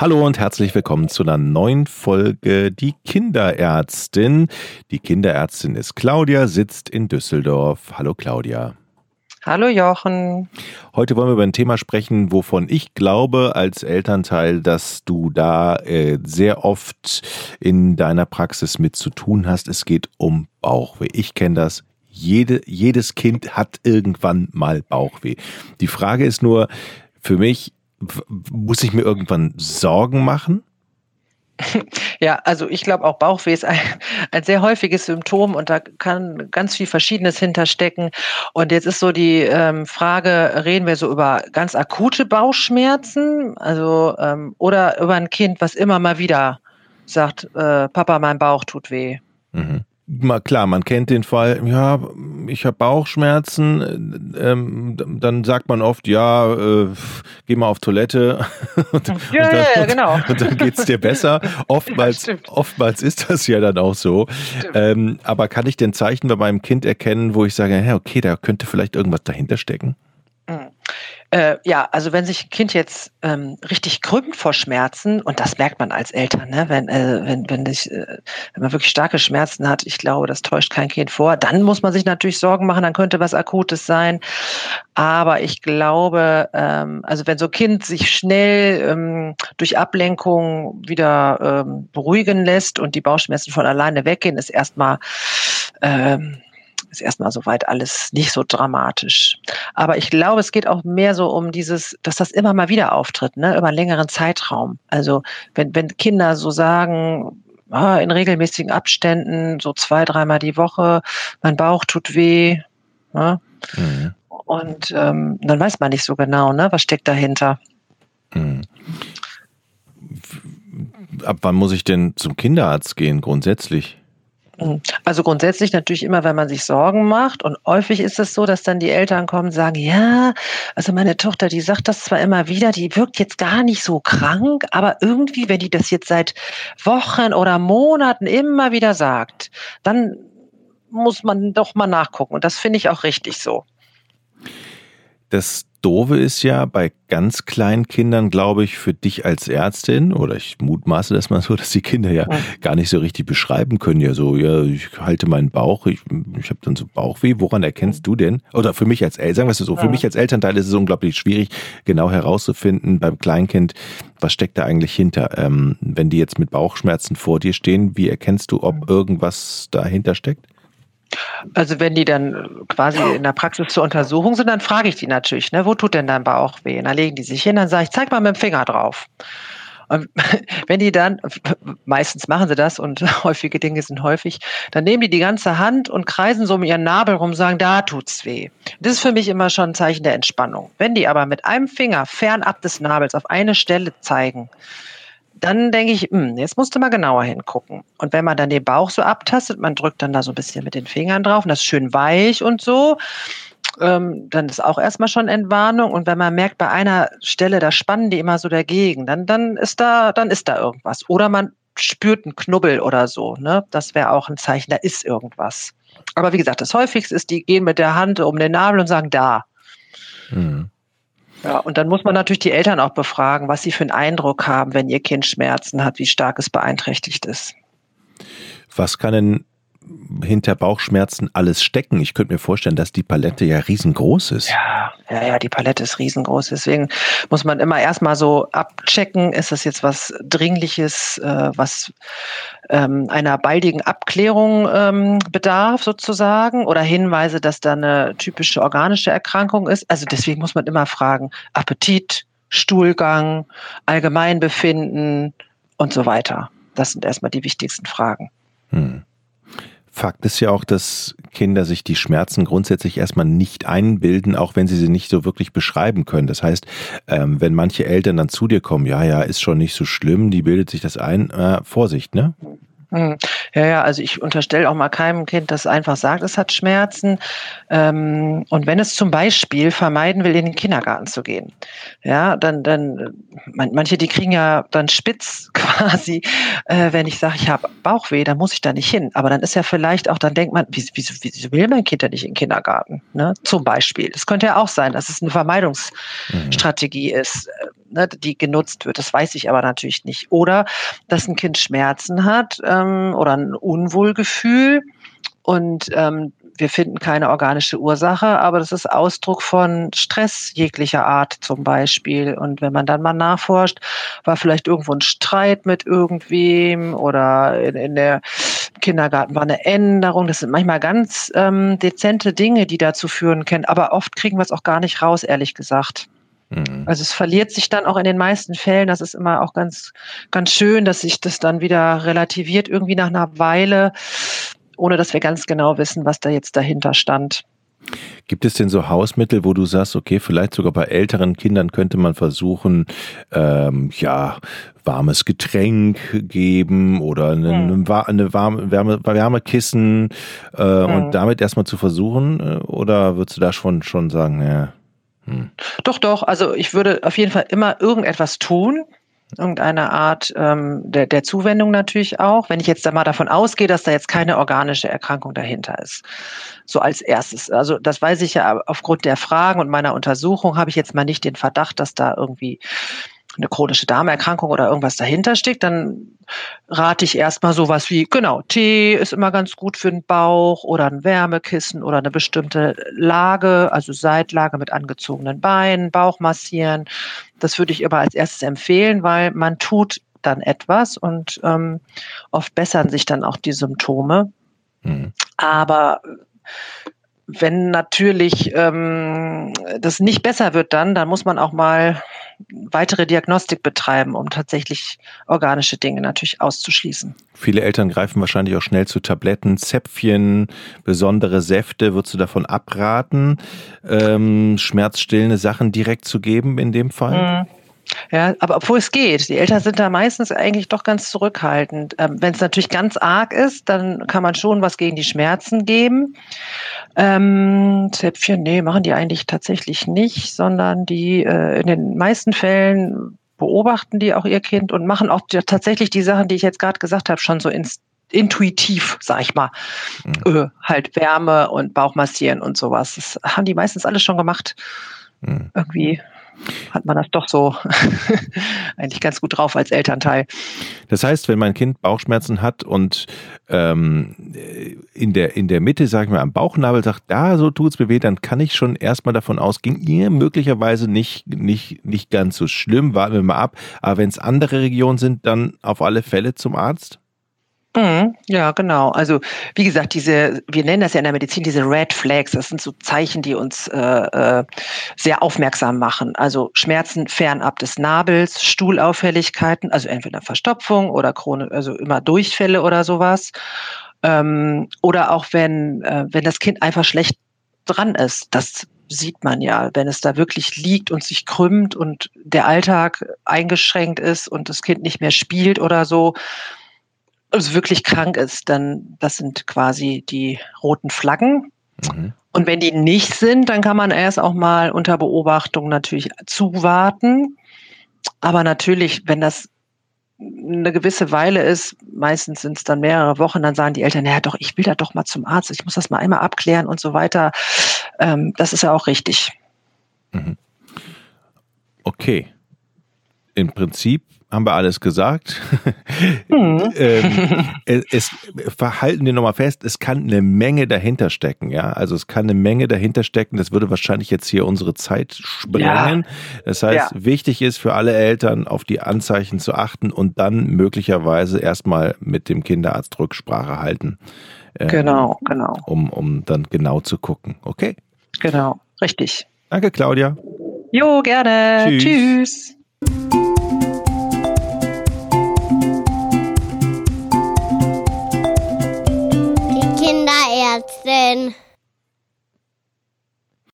Hallo und herzlich willkommen zu einer neuen Folge Die Kinderärztin. Die Kinderärztin ist Claudia, sitzt in Düsseldorf. Hallo Claudia. Hallo Jochen. Heute wollen wir über ein Thema sprechen, wovon ich glaube als Elternteil, dass du da äh, sehr oft in deiner Praxis mit zu tun hast. Es geht um Bauchweh. Ich kenne das. Jede, jedes Kind hat irgendwann mal Bauchweh. Die Frage ist nur für mich, muss ich mir irgendwann Sorgen machen? Ja, also ich glaube auch Bauchweh ist ein, ein, sehr häufiges Symptom und da kann ganz viel Verschiedenes hinterstecken. Und jetzt ist so die ähm, Frage, reden wir so über ganz akute Bauchschmerzen, also ähm, oder über ein Kind, was immer mal wieder sagt, äh, Papa, mein Bauch tut weh. Mhm mal klar, man kennt den Fall, ja, ich habe Bauchschmerzen, ähm, dann sagt man oft, ja, äh, geh mal auf Toilette und, ja, und dann, ja, genau. und dann geht's dir besser. Oftmals, ja, oftmals ist das ja dann auch so. Ähm, aber kann ich denn Zeichen bei meinem Kind erkennen, wo ich sage, ja, okay, da könnte vielleicht irgendwas dahinter stecken? Mhm. Äh, ja, also wenn sich ein Kind jetzt ähm, richtig krümmt vor Schmerzen, und das merkt man als Eltern, ne? wenn, äh, wenn, wenn, ich, äh, wenn man wirklich starke Schmerzen hat, ich glaube, das täuscht kein Kind vor, dann muss man sich natürlich Sorgen machen, dann könnte was Akutes sein. Aber ich glaube, ähm, also wenn so ein Kind sich schnell ähm, durch Ablenkung wieder ähm, beruhigen lässt und die Bauchschmerzen von alleine weggehen, ist erstmal ähm, ist erstmal soweit alles nicht so dramatisch. Aber ich glaube, es geht auch mehr so um dieses, dass das immer mal wieder auftritt, ne, über einen längeren Zeitraum. Also wenn, wenn Kinder so sagen, ah, in regelmäßigen Abständen, so zwei, dreimal die Woche, mein Bauch tut weh. Ne? Mhm. Und ähm, dann weiß man nicht so genau, ne, was steckt dahinter. Mhm. Ab wann muss ich denn zum Kinderarzt gehen, grundsätzlich? Hm. Also grundsätzlich natürlich immer, wenn man sich Sorgen macht. Und häufig ist es so, dass dann die Eltern kommen und sagen, ja, also meine Tochter, die sagt das zwar immer wieder, die wirkt jetzt gar nicht so krank, aber irgendwie, wenn die das jetzt seit Wochen oder Monaten immer wieder sagt, dann muss man doch mal nachgucken. Und das finde ich auch richtig so. Das Doofe ist ja bei ganz kleinen Kindern, glaube ich, für dich als Ärztin, oder ich mutmaße das mal so, dass die Kinder ja, ja. gar nicht so richtig beschreiben können. Ja, so, ja, ich halte meinen Bauch, ich, ich habe dann so Bauchweh. Woran erkennst du denn? Oder für mich als Eltern, sagen wir es so, für ja. mich als Elternteil ist es unglaublich schwierig, genau herauszufinden beim Kleinkind, was steckt da eigentlich hinter. Ähm, wenn die jetzt mit Bauchschmerzen vor dir stehen, wie erkennst du, ob irgendwas dahinter steckt? Also wenn die dann quasi in der Praxis zur Untersuchung sind, dann frage ich die natürlich, ne, wo tut denn dein Bauch weh? Und dann legen die sich hin, dann sage ich, zeig mal mit dem Finger drauf. Und wenn die dann, meistens machen sie das und häufige Dinge sind häufig, dann nehmen die die ganze Hand und kreisen so um ihren Nabel rum, sagen, da tut's weh. Das ist für mich immer schon ein Zeichen der Entspannung. Wenn die aber mit einem Finger fernab des Nabels auf eine Stelle zeigen, dann denke ich, mh, hm, jetzt musst du mal genauer hingucken. Und wenn man dann den Bauch so abtastet, man drückt dann da so ein bisschen mit den Fingern drauf und das ist schön weich und so, ähm, dann ist auch erstmal schon Entwarnung. Und wenn man merkt, bei einer Stelle, da spannen die immer so dagegen, dann, dann ist da, dann ist da irgendwas. Oder man spürt einen Knubbel oder so. Ne? Das wäre auch ein Zeichen, da ist irgendwas. Aber wie gesagt, das häufigste ist, die gehen mit der Hand um den Nabel und sagen da. Mhm. Ja, und dann muss man natürlich die Eltern auch befragen, was sie für einen Eindruck haben, wenn ihr Kind Schmerzen hat, wie stark es beeinträchtigt ist. Was kann denn hinter Bauchschmerzen alles stecken? Ich könnte mir vorstellen, dass die Palette ja riesengroß ist. Ja, ja, ja, die Palette ist riesengroß. Deswegen muss man immer erstmal so abchecken, ist das jetzt was Dringliches, äh, was ähm, einer baldigen Abklärung ähm, bedarf sozusagen oder Hinweise, dass da eine typische organische Erkrankung ist. Also deswegen muss man immer fragen, Appetit, Stuhlgang, Allgemeinbefinden und so weiter. Das sind erstmal die wichtigsten Fragen. Hm. Fakt ist ja auch, dass Kinder sich die Schmerzen grundsätzlich erstmal nicht einbilden, auch wenn sie sie nicht so wirklich beschreiben können. Das heißt, ähm, wenn manche Eltern dann zu dir kommen, ja, ja, ist schon nicht so schlimm, die bildet sich das ein, äh, Vorsicht, ne? Hm. Ja, ja, also ich unterstelle auch mal keinem Kind, das einfach sagt, es hat Schmerzen. Ähm, und wenn es zum Beispiel vermeiden will, in den Kindergarten zu gehen, ja, dann, dann, manche, die kriegen ja dann spitz quasi, äh, wenn ich sage, ich habe Bauchweh, dann muss ich da nicht hin. Aber dann ist ja vielleicht auch, dann denkt man, wieso, wieso, wieso will mein Kind ja nicht in den Kindergarten? Ne? Zum Beispiel. Das könnte ja auch sein, dass es eine Vermeidungsstrategie mhm. ist ne, die genutzt wird. Das weiß ich aber natürlich nicht. Oder dass ein Kind Schmerzen hat ähm, oder ein Unwohlgefühl und ähm, wir finden keine organische Ursache, aber das ist Ausdruck von Stress jeglicher Art zum Beispiel. Und wenn man dann mal nachforscht, war vielleicht irgendwo ein Streit mit irgendwem oder in, in der Kindergarten war eine Änderung. Das sind manchmal ganz ähm, dezente Dinge, die dazu führen können. Aber oft kriegen wir es auch gar nicht raus, ehrlich gesagt. Mhm. Also es verliert sich dann auch in den meisten Fällen. Das ist immer auch ganz, ganz schön, dass sich das dann wieder relativiert irgendwie nach einer Weile ohne dass wir ganz genau wissen, was da jetzt dahinter stand. Gibt es denn so Hausmittel, wo du sagst, okay, vielleicht sogar bei älteren Kindern könnte man versuchen, ähm, ja, warmes Getränk geben oder eine, hm. eine warme, wärme, wärme Kissen äh, hm. und damit erstmal zu versuchen? Äh, oder würdest du da schon, schon sagen, ja? Doch, doch. Also ich würde auf jeden Fall immer irgendetwas tun, irgendeine Art ähm, der, der Zuwendung natürlich auch. Wenn ich jetzt da mal davon ausgehe, dass da jetzt keine organische Erkrankung dahinter ist. So als erstes. Also das weiß ich ja aufgrund der Fragen und meiner Untersuchung habe ich jetzt mal nicht den Verdacht, dass da irgendwie eine chronische Darmerkrankung oder irgendwas dahinter steckt, dann rate ich erstmal sowas wie, genau, Tee ist immer ganz gut für den Bauch oder ein Wärmekissen oder eine bestimmte Lage, also Seitlage mit angezogenen Beinen, Bauch massieren. Das würde ich aber als erstes empfehlen, weil man tut dann etwas und ähm, oft bessern sich dann auch die Symptome. Mhm. Aber wenn natürlich ähm, das nicht besser wird dann, dann muss man auch mal weitere Diagnostik betreiben, um tatsächlich organische Dinge natürlich auszuschließen. Viele Eltern greifen wahrscheinlich auch schnell zu Tabletten, Zäpfchen, besondere Säfte. Würdest du davon abraten, ähm, schmerzstillende Sachen direkt zu geben in dem Fall? Mhm. Ja, aber obwohl es geht, die Eltern sind da meistens eigentlich doch ganz zurückhaltend. Ähm, Wenn es natürlich ganz arg ist, dann kann man schon was gegen die Schmerzen geben. Ähm, Zäpfchen, nee, machen die eigentlich tatsächlich nicht, sondern die äh, in den meisten Fällen beobachten die auch ihr Kind und machen auch tatsächlich die Sachen, die ich jetzt gerade gesagt habe, schon so ins intuitiv, sag ich mal, mhm. äh, halt Wärme und Bauchmassieren und sowas. Das haben die meistens alles schon gemacht. Mhm. Irgendwie hat man das doch so eigentlich ganz gut drauf als Elternteil. Das heißt, wenn mein Kind Bauchschmerzen hat und ähm, in, der, in der Mitte, sagen wir, am Bauchnabel sagt, da so tut es mir weh, dann kann ich schon erstmal davon ausgehen, ihr möglicherweise nicht, nicht, nicht ganz so schlimm, warten wir mal ab. Aber wenn es andere Regionen sind, dann auf alle Fälle zum Arzt? Mhm, ja, genau. Also wie gesagt, diese, wir nennen das ja in der Medizin diese Red Flags, das sind so Zeichen, die uns äh, äh, sehr aufmerksam machen. Also Schmerzen fernab des Nabels, Stuhlauffälligkeiten, also entweder Verstopfung oder Krone, also immer Durchfälle oder sowas. Ähm, oder auch wenn, äh, wenn das Kind einfach schlecht dran ist. Das sieht man ja, wenn es da wirklich liegt und sich krümmt und der Alltag eingeschränkt ist und das Kind nicht mehr spielt oder so, also wirklich krank ist, dann das sind quasi die roten Flaggen. Mhm. Und wenn die nicht sind, dann kann man erst auch mal unter Beobachtung natürlich zuwarten. Aber natürlich, wenn das eine gewisse Weile ist, meistens sind es dann mehrere Wochen, dann sagen die Eltern, ja doch, ich will da doch mal zum Arzt, ich muss das mal einmal abklären und so weiter. Ähm, das ist ja auch richtig. Mhm. Okay. Im Prinzip haben wir alles gesagt. Mhm. ähm, es, verhalten wir nochmal fest, es kann eine Menge dahinter stecken, ja. Also es kann eine Menge dahinter stecken. Das würde wahrscheinlich jetzt hier unsere Zeit sprengen. Ja. Das heißt, ja. wichtig ist für alle Eltern, auf die Anzeichen zu achten und dann möglicherweise erstmal mit dem Kinderarzt Rücksprache halten. Ähm, genau, genau. Um, um dann genau zu gucken. Okay. Genau, richtig. Danke, Claudia. Jo, gerne. Tschüss. Tschüss. Ärztin.